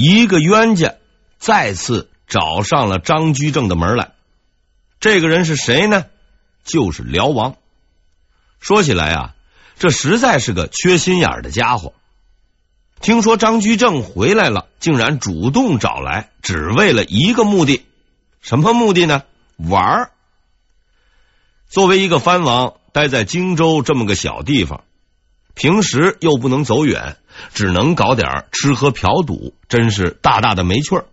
一个冤家再次找上了张居正的门来。这个人是谁呢？就是辽王。说起来啊，这实在是个缺心眼的家伙。听说张居正回来了，竟然主动找来，只为了一个目的。什么目的呢？玩儿。作为一个藩王，待在荆州这么个小地方，平时又不能走远，只能搞点吃喝嫖赌，真是大大的没趣儿。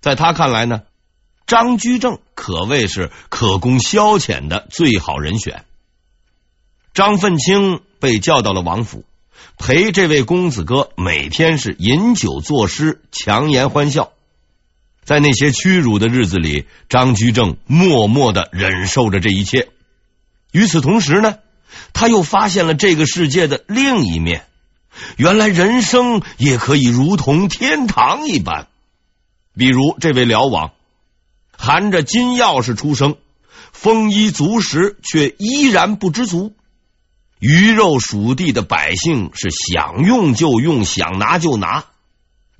在他看来呢，张居正可谓是可供消遣的最好人选。张奋清被叫到了王府。陪这位公子哥每天是饮酒作诗，强颜欢笑。在那些屈辱的日子里，张居正默默的忍受着这一切。与此同时呢，他又发现了这个世界的另一面。原来人生也可以如同天堂一般。比如这位辽王，含着金钥匙出生，丰衣足食，却依然不知足。鱼肉属地的百姓是想用就用，想拿就拿。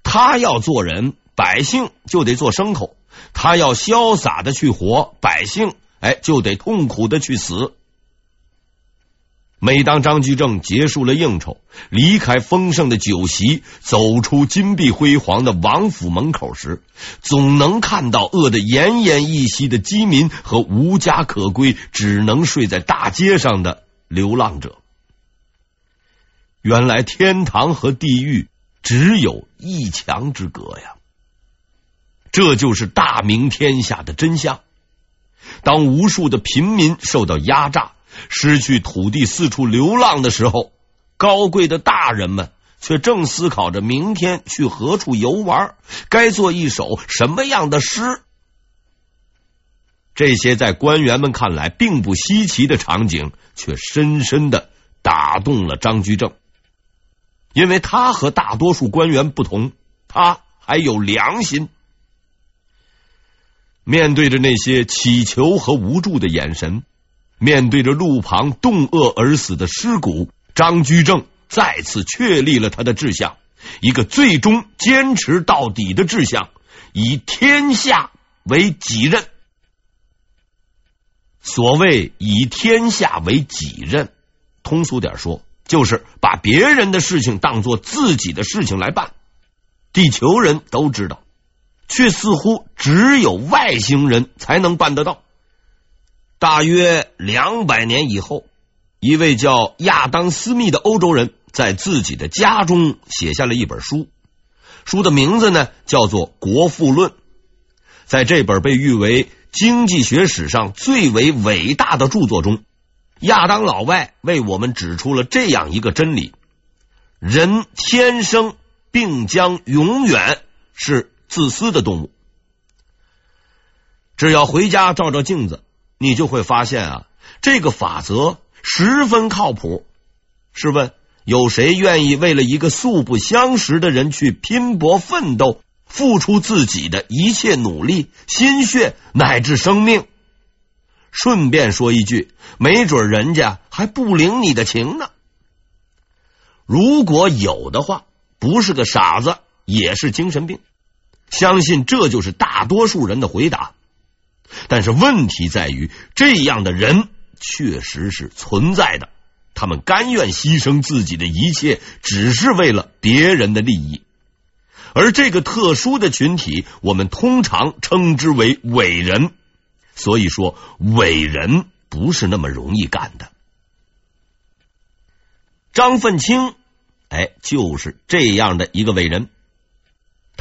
他要做人，百姓就得做牲口；他要潇洒的去活，百姓哎就得痛苦的去死。每当张居正结束了应酬，离开丰盛的酒席，走出金碧辉煌的王府门口时，总能看到饿得奄奄一息的饥民和无家可归、只能睡在大街上的。流浪者，原来天堂和地狱只有一墙之隔呀！这就是大明天下的真相。当无数的平民受到压榨、失去土地、四处流浪的时候，高贵的大人们却正思考着明天去何处游玩，该做一首什么样的诗。这些在官员们看来并不稀奇的场景，却深深的打动了张居正，因为他和大多数官员不同，他还有良心。面对着那些乞求和无助的眼神，面对着路旁冻饿而死的尸骨，张居正再次确立了他的志向，一个最终坚持到底的志向：以天下为己任。所谓以天下为己任，通俗点说，就是把别人的事情当做自己的事情来办。地球人都知道，却似乎只有外星人才能办得到。大约两百年以后，一位叫亚当·斯密的欧洲人在自己的家中写下了一本书，书的名字呢叫做《国富论》。在这本被誉为经济学史上最为伟大的著作中，亚当老外为我们指出了这样一个真理：人天生并将永远是自私的动物。只要回家照照镜子，你就会发现啊，这个法则十分靠谱。试问，有谁愿意为了一个素不相识的人去拼搏奋斗？付出自己的一切努力、心血乃至生命。顺便说一句，没准人家还不领你的情呢。如果有的话，不是个傻子，也是精神病。相信这就是大多数人的回答。但是问题在于，这样的人确实是存在的。他们甘愿牺牲自己的一切，只是为了别人的利益。而这个特殊的群体，我们通常称之为伟人。所以说，伟人不是那么容易干的。张奋清，哎，就是这样的一个伟人。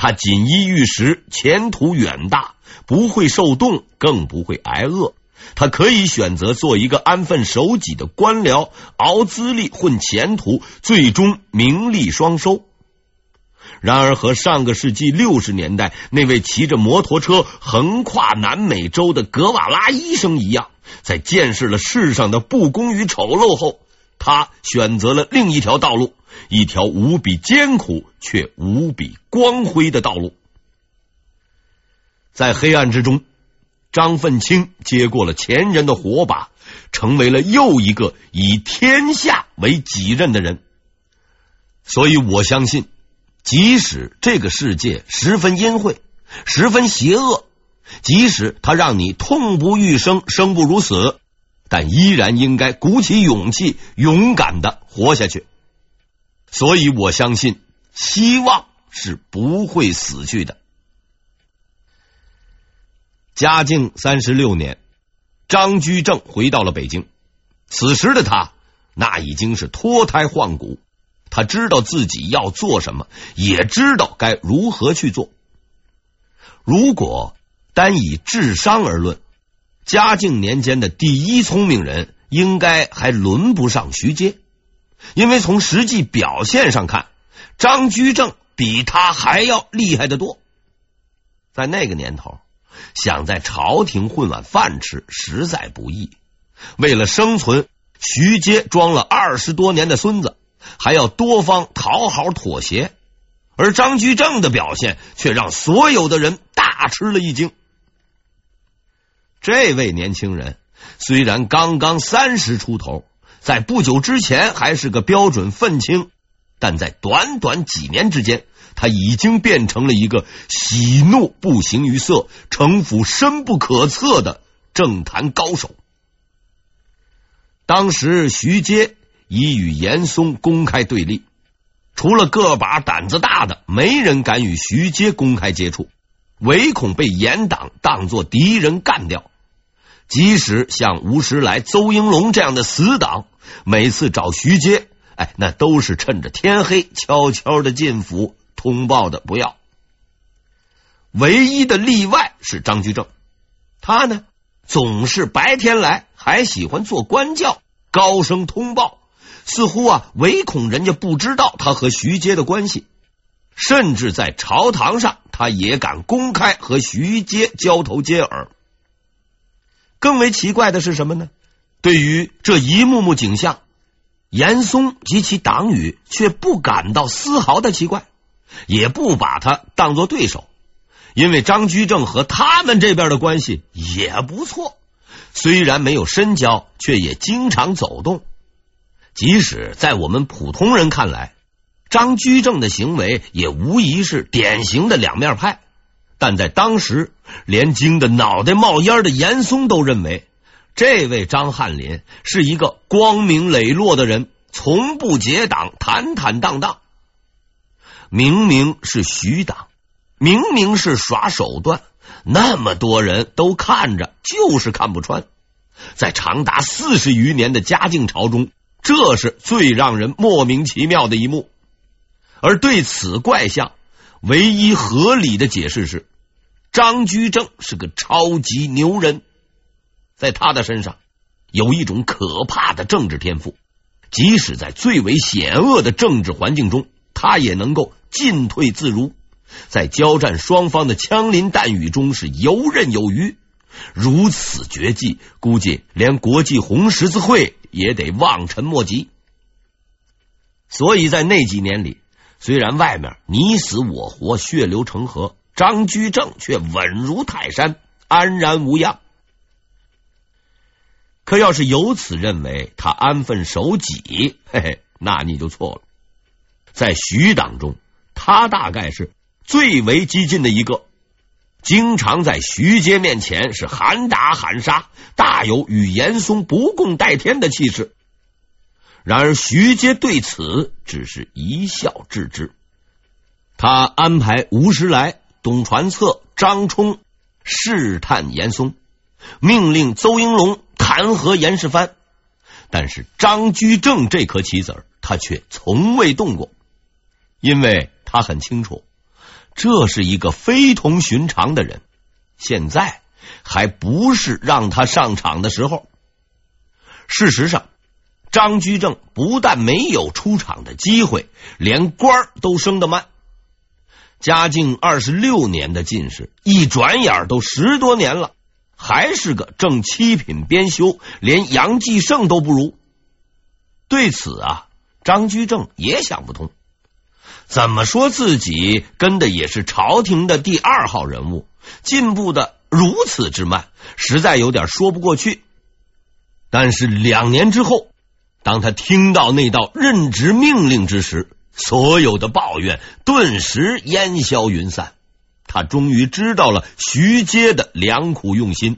他锦衣玉食，前途远大，不会受冻，更不会挨饿。他可以选择做一个安分守己的官僚，熬资历，混前途，最终名利双收。然而，和上个世纪六十年代那位骑着摩托车横跨南美洲的格瓦拉医生一样，在见识了世上的不公与丑陋后，他选择了另一条道路，一条无比艰苦却无比光辉的道路。在黑暗之中，张奋清接过了前人的火把，成为了又一个以天下为己任的人。所以我相信。即使这个世界十分阴晦、十分邪恶，即使它让你痛不欲生、生不如死，但依然应该鼓起勇气，勇敢的活下去。所以我相信，希望是不会死去的。嘉靖三十六年，张居正回到了北京。此时的他，那已经是脱胎换骨。他知道自己要做什么，也知道该如何去做。如果单以智商而论，嘉靖年间的第一聪明人，应该还轮不上徐阶，因为从实际表现上看，张居正比他还要厉害的多。在那个年头，想在朝廷混碗饭吃，实在不易。为了生存，徐阶装了二十多年的孙子，还要多方讨好妥协，而张居正的表现却让所有的人大吃了一惊。这位年轻人虽然刚刚三十出头，在不久之前还是个标准愤青，但在短短几年之间，他已经变成了一个喜怒不形于色、城府深不可测的政坛高手。当时徐阶已与严嵩公开对立，除了个把胆子大的，没人敢与徐阶公开接触，唯恐被严党当作敌人干掉。即使像吴石来、邹应龙这样的死党，每次找徐阶，哎，那都是趁着天黑悄悄的进府通报的，不要。唯一的例外是张居正，他呢，总是白天来，还喜欢做官教，高声通报，似乎啊，唯恐人家不知道他和徐阶的关系，甚至在朝堂上，他也敢公开和徐阶交头接耳。更为奇怪的是什么呢？对于这一幕幕景象，严嵩及其党羽却不感到丝毫的奇怪，也不把他当作对手。因为张居正和他们这边的关系也不错，虽然没有深交，却也经常走动。即使在我们普通人看来，张居正的行为也无疑是典型的两面派，但在当时，连惊得脑袋冒烟的严嵩都认为，这位张翰林是一个光明磊落的人，从不结党，坦坦荡荡。明明是徐党。明明是耍手段，那么多人都看着，就是看不穿。在长达四十余年的嘉靖朝中，这是最让人莫名其妙的一幕。而对此怪象，唯一合理的解释是，张居正是个超级牛人，在他的身上有一种可怕的政治天赋，即使在最为险恶的政治环境中，他也能够进退自如。在交战双方的枪林弹雨中是游刃有余，如此绝技，估计连国际红十字会也得望尘莫及。所以在那几年里，虽然外面你死我活、血流成河，张居正却稳如泰山，安然无恙。可要是由此认为他安分守己，嘿嘿，那你就错了。在徐党中，他大概是。最为激进的一个，经常在徐阶面前是喊打喊杀，大有与严嵩不共戴天的气势。然而徐阶对此只是一笑置之。他安排吴石来、董传策、张冲试探严嵩，命令邹应龙弹劾严世蕃，但是张居正这颗棋子儿，他却从未动过，因为他很清楚。这是一个非同寻常的人，现在还不是让他上场的时候。事实上，张居正不但没有出场的机会，连官都升得慢。嘉靖二十六年的进士，一转眼都十多年了，还是个正七品编修，连杨继盛都不如。对此啊，张居正也想不通。怎么说自己跟的也是朝廷的第二号人物，进步的如此之慢，实在有点说不过去。但是两年之后，当他听到那道任职命令之时，所有的抱怨顿时烟消云散。他终于知道了徐阶的良苦用心。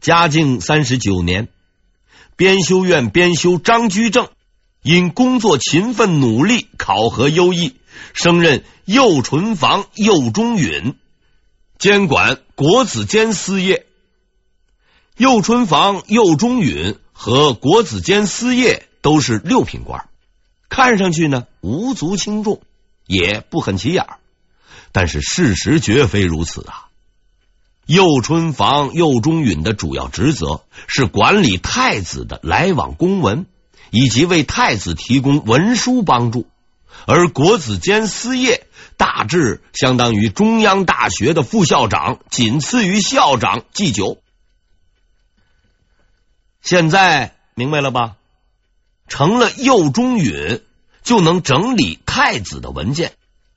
嘉靖三十九年，编修院编修张居正因工作勤奋努力、考核优异，升任右纯房右中允，监管国子监司业。右春房、右中允和国子监司业都是六品官，看上去呢无足轻重，也不很起眼。但是事实绝非如此啊！右春房、右中允的主要职责是管理太子的来往公文，以及为太子提供文书帮助，而国子监司业大致相当于中央大学的副校长，仅次于校长祭酒。现在明白了吧？成了右中允，就能整理太子的文件，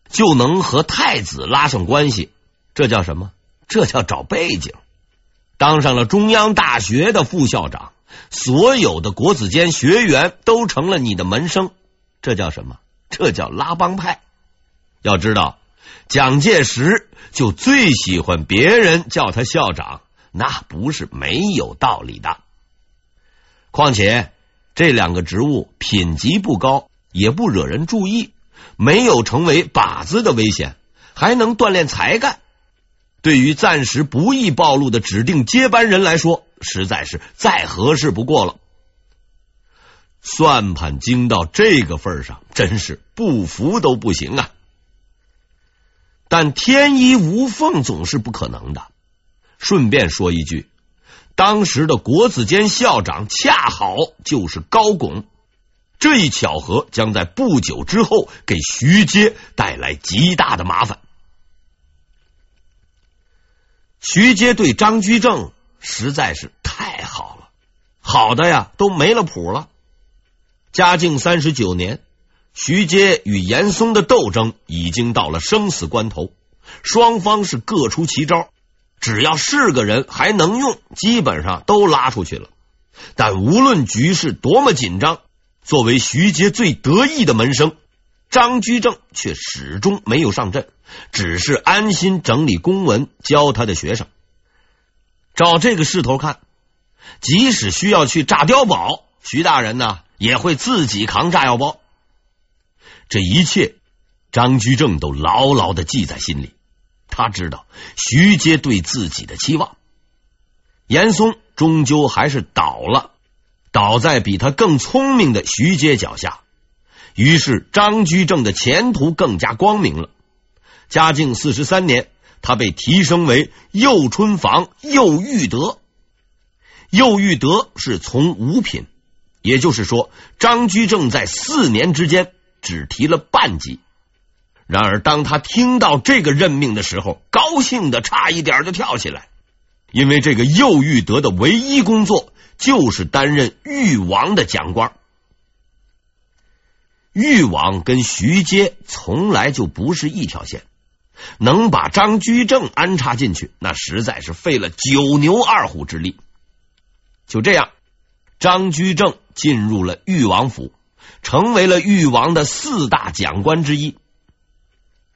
就能和太子拉上关系。这叫什么？这叫找背景。当上了中央大学的副校长，所有的国子监学员都成了你的门生。这叫什么？这叫拉帮派。要知道，蒋介石就最喜欢别人叫他校长，那不是没有道理的。况且这两个职务品级不高，也不惹人注意，没有成为靶子的危险，还能锻炼才干。对于暂时不易暴露的指定接班人来说，实在是再合适不过了。算盘精到这个份上，真是不服都不行啊！但天衣无缝总是不可能的。顺便说一句。当时的国子监校长恰好就是高拱，这一巧合将在不久之后给徐阶带来极大的麻烦。徐阶对张居正实在是太好了，好的呀都没了谱了。嘉靖三十九年，徐阶与严嵩的斗争已经到了生死关头，双方是各出奇招。只要是个人还能用，基本上都拉出去了。但无论局势多么紧张，作为徐阶最得意的门生，张居正却始终没有上阵，只是安心整理公文，教他的学生。照这个势头看，即使需要去炸碉堡，徐大人呢也会自己扛炸药包。这一切，张居正都牢牢的记在心里。他知道徐阶对自己的期望，严嵩终究还是倒了，倒在比他更聪明的徐阶脚下。于是张居正的前途更加光明了。嘉靖四十三年，他被提升为右春房右玉德。右玉德是从五品，也就是说，张居正在四年之间只提了半级。然而，当他听到这个任命的时候，高兴的差一点就跳起来，因为这个右玉德的唯一工作就是担任誉王的讲官。誉王跟徐阶从来就不是一条线，能把张居正安插进去，那实在是费了九牛二虎之力。就这样，张居正进入了誉王府，成为了誉王的四大讲官之一。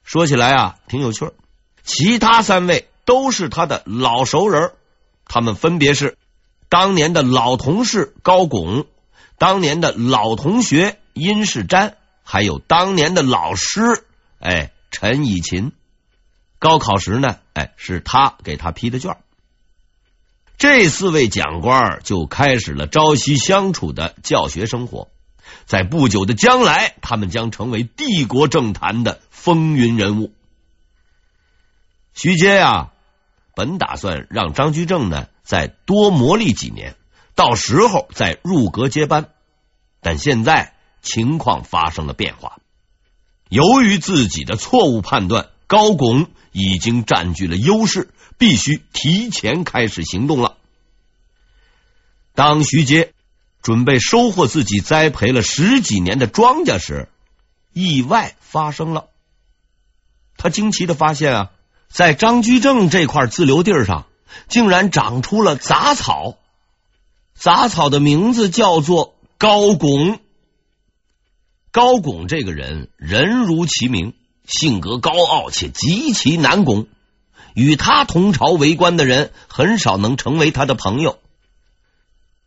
说起来啊，挺有趣儿。其他三位都是他的老熟人，他们分别是当年的老同事高拱，当年的老同学殷世瞻，还有当年的老师哎陈以勤。高考时呢，哎是他给他批的卷。这四位讲官就开始了朝夕相处的教学生活。在不久的将来，他们将成为帝国政坛的风云人物。徐阶呀，本打算让张居正呢再多磨砺几年，到时候再入阁接班。但现在情况发生了变化，由于自己的错误判断，高拱已经占据了优势，必须提前开始行动了。当徐阶。准备收获自己栽培了十几年的庄稼时，意外发生了。他惊奇的发现啊，在张居正这块自留地上，竟然长出了杂草。杂草的名字叫做高拱。高拱这个人人如其名，性格高傲且极其难攻，与他同朝为官的人很少能成为他的朋友，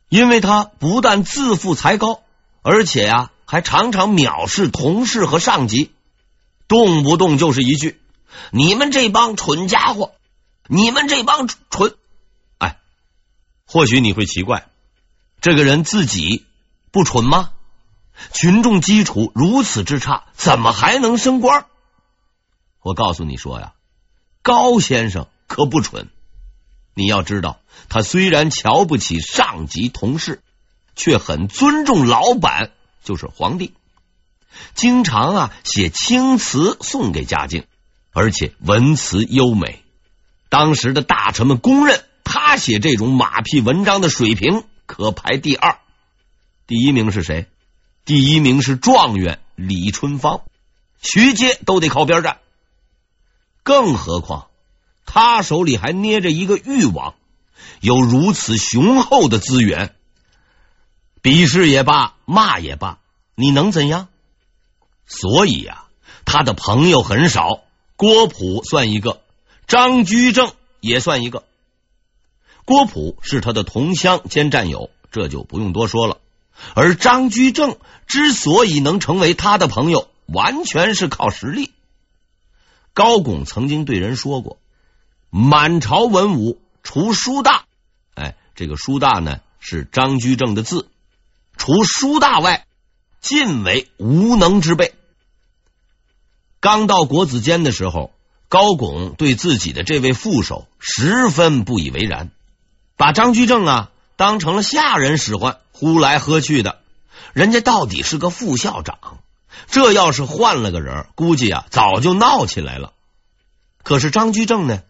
因为他不但自负才高，而且呀、还常常藐视同事和上级，动不动就是一句“你们这帮蠢家伙，你们这帮蠢”。哎，或许你会奇怪，这个人自己不蠢吗？群众基础如此之差，怎么还能升官？我告诉你说呀，高先生可不蠢。你要知道，他虽然瞧不起上级同事，却很尊重老板，就是皇帝。经常啊写青词送给嘉靖，而且文辞优美。当时的大臣们公认，他写这种马屁文章的水平可排第二，第一名是谁？第一名是状元李春芳，徐阶都得靠边站。更何况他手里还捏着一个裕王，有如此雄厚的资源，鄙视也罢，骂也罢，你能怎样？所以呀、他的朋友很少。郭璞算一个，张居正也算一个。郭璞是他的同乡兼战友，这就不用多说了。而张居正之所以能成为他的朋友，完全是靠实力。高拱曾经对人说过：“满朝文武除书大，哎，这个书大呢是张居正的字。除书大外，尽为无能之辈。”刚到国子监的时候，高拱对自己的这位副手十分不以为然，把张居正啊当成了下人使唤。呼来喝去的，人家到底是个副校长，这要是换了个人，估计啊早就闹起来了。可是张居正呢，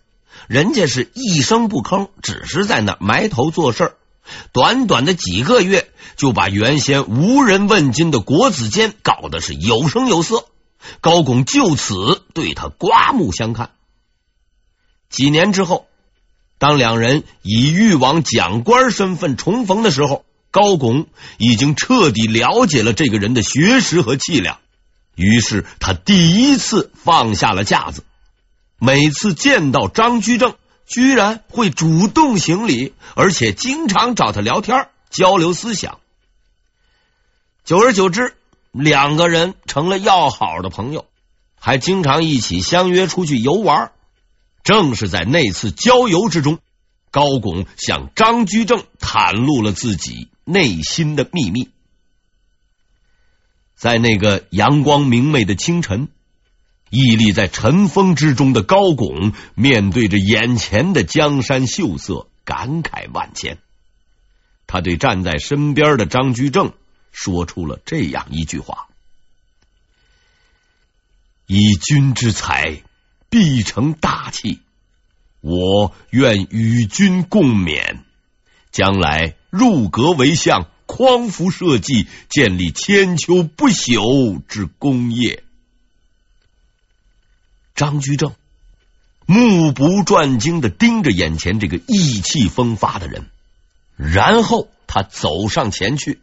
人家是一声不吭，只是在那埋头做事儿。短短的几个月，就把原先无人问津的国子监搞得是有声有色。高拱就此对他刮目相看。几年之后，当两人以誉王讲官身份重逢的时候。高拱已经彻底了解了这个人的学识和气量，于是他第一次放下了架子。每次见到张居正，居然会主动行礼，而且经常找他聊天交流思想。久而久之，两个人成了要好的朋友，还经常一起相约出去游玩。正是在那次郊游之中，高拱向张居正袒露了自己。内心的秘密，在那个阳光明媚的清晨，屹立在尘封之中的高拱，面对着眼前的江山秀色，感慨万千。他对站在身边的张居正说出了这样一句话：“以君之才，必成大器。我愿与君共勉，将来。”入阁为相，匡扶社稷，建立千秋不朽之功业。张居正目不转睛的盯着眼前这个意气风发的人，然后他走上前去，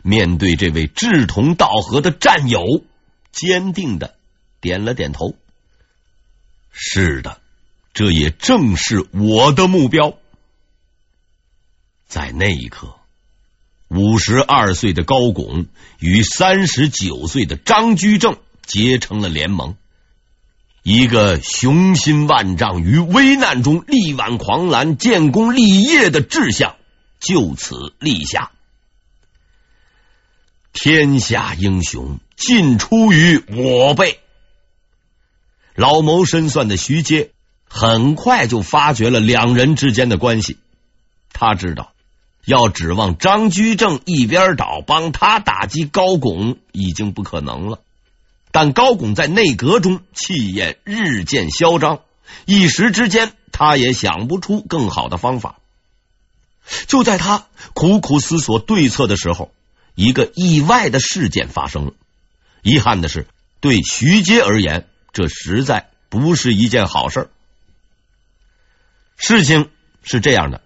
面对这位志同道合的战友，坚定的点了点头。是的，这也正是我的目标。在那一刻，五十二岁的高拱与三十九岁的张居正结成了联盟，一个雄心万丈、于危难中力挽狂澜、建功立业的志向就此立下。天下英雄尽出于我辈。老谋深算的徐阶很快就发觉了两人之间的关系，他知道。要指望张居正一边倒帮他打击高拱已经不可能了，但高拱在内阁中气焰日渐嚣张，一时之间他也想不出更好的方法。就在他苦苦思索对策的时候，一个意外的事件发生了。遗憾的是，对徐阶而言，这实在不是一件好事。事情是这样的。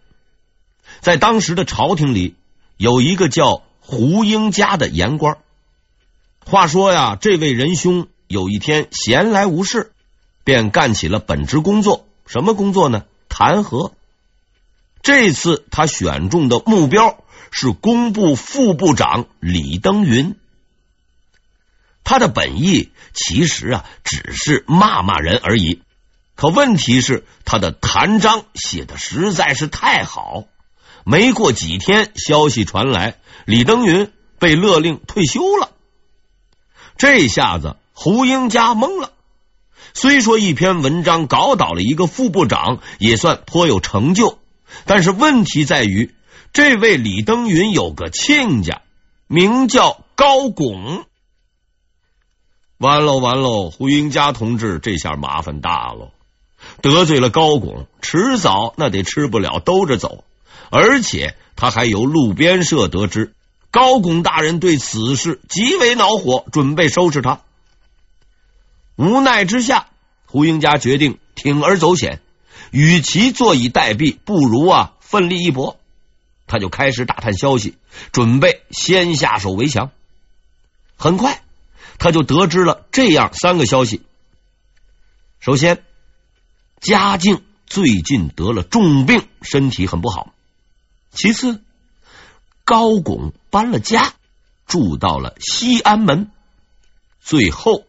在当时的朝廷里，有一个叫胡英家的言官。话说呀，这位仁兄有一天闲来无事，便干起了本职工作。什么工作呢？弹劾。这次他选中的目标是工部副部长李登云。他的本意其实啊，只是骂骂人而已。可问题是，他的弹章写的实在是太好。没过几天，消息传来，李登云被勒令退休了。这下子胡英家懵了。虽说一篇文章搞倒了一个副部长，也算颇有成就。但是问题在于，这位李登云有个亲家，名叫高拱。完喽完喽，胡英家同志这下麻烦大了。得罪了高拱，迟早那得吃不了兜着走。而且他还由路边社得知，高拱大人对此事极为恼火，准备收拾他。无奈之下，胡英家决定铤而走险，与其坐以待毙，不如啊奋力一搏。他就开始打探消息，准备先下手为强。很快，他就得知了这样三个消息：首先，嘉靖最近得了重病，身体很不好；其次，高拱搬了家，住到了西安门；最后，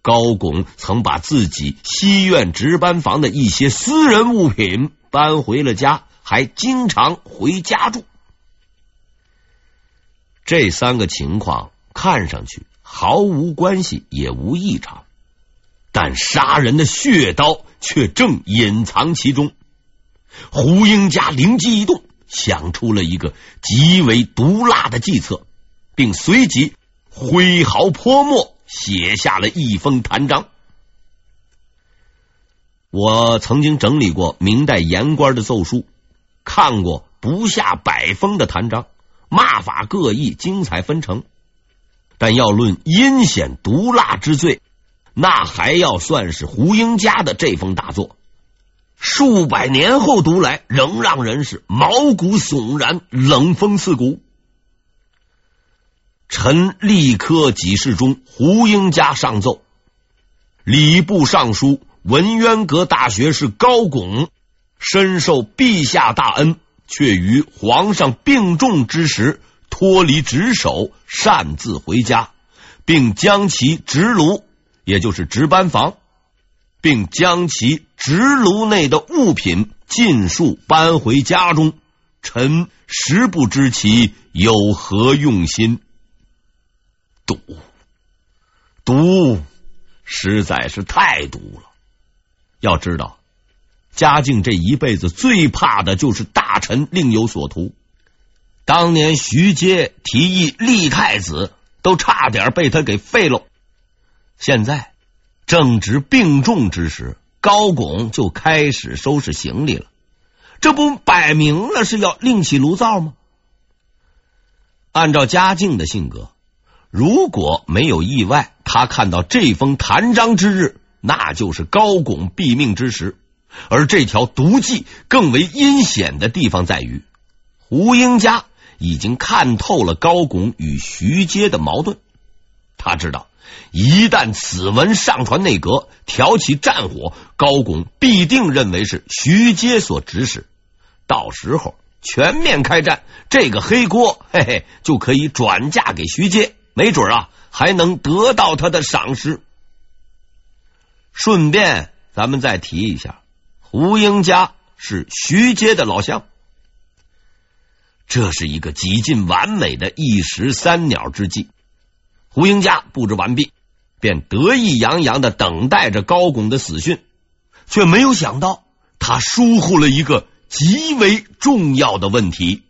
高拱曾把自己西院值班房的一些私人物品搬回了家，还经常回家住。这三个情况看上去毫无关系，也无异常。但杀人的血刀却正隐藏其中。胡英家灵机一动，想出了一个极为毒辣的计策，并随即挥毫泼墨，写下了一封弹章。我曾经整理过明代言官的奏书，看过不下百封的弹章，骂法各异，精彩纷呈。但要论阴险毒辣之罪，那还要算是胡英家的这封大作，数百年后读来，仍让人是毛骨悚然、冷风刺骨。臣立科给事中胡英家上奏：礼部尚书文渊阁大学士高拱，深受陛下大恩，却于皇上病重之时脱离职守，擅自回家，并将其职炉。也就是值班房，并将其职炉内的物品尽数搬回家中。臣实不知其有何用心。毒，毒，实在是太毒了。要知道，嘉靖这一辈子最怕的就是大臣另有所图。当年徐阶提议立太子，都差点被他给废了。现在正值病重之时，高拱就开始收拾行李了。这不摆明了是要另起炉灶吗？按照嘉靖的性格，如果没有意外，他看到这封弹章之日，那就是高拱毙命之时。而这条毒计更为阴险的地方在于，胡英家已经看透了高拱与徐阶的矛盾，他知道。一旦此文上传内阁，挑起战火，高拱必定认为是徐阶所指使，到时候全面开战，这个黑锅 嘿嘿就可以转嫁给徐阶，没准啊还能得到他的赏识。顺便，咱们再提一下，胡英家是徐阶的老乡，这是一个几近完美的一石三鸟之计。胡英家布置完毕，便得意洋洋的等待着高拱的死讯，却没有想到他疏忽了一个极为重要的问题。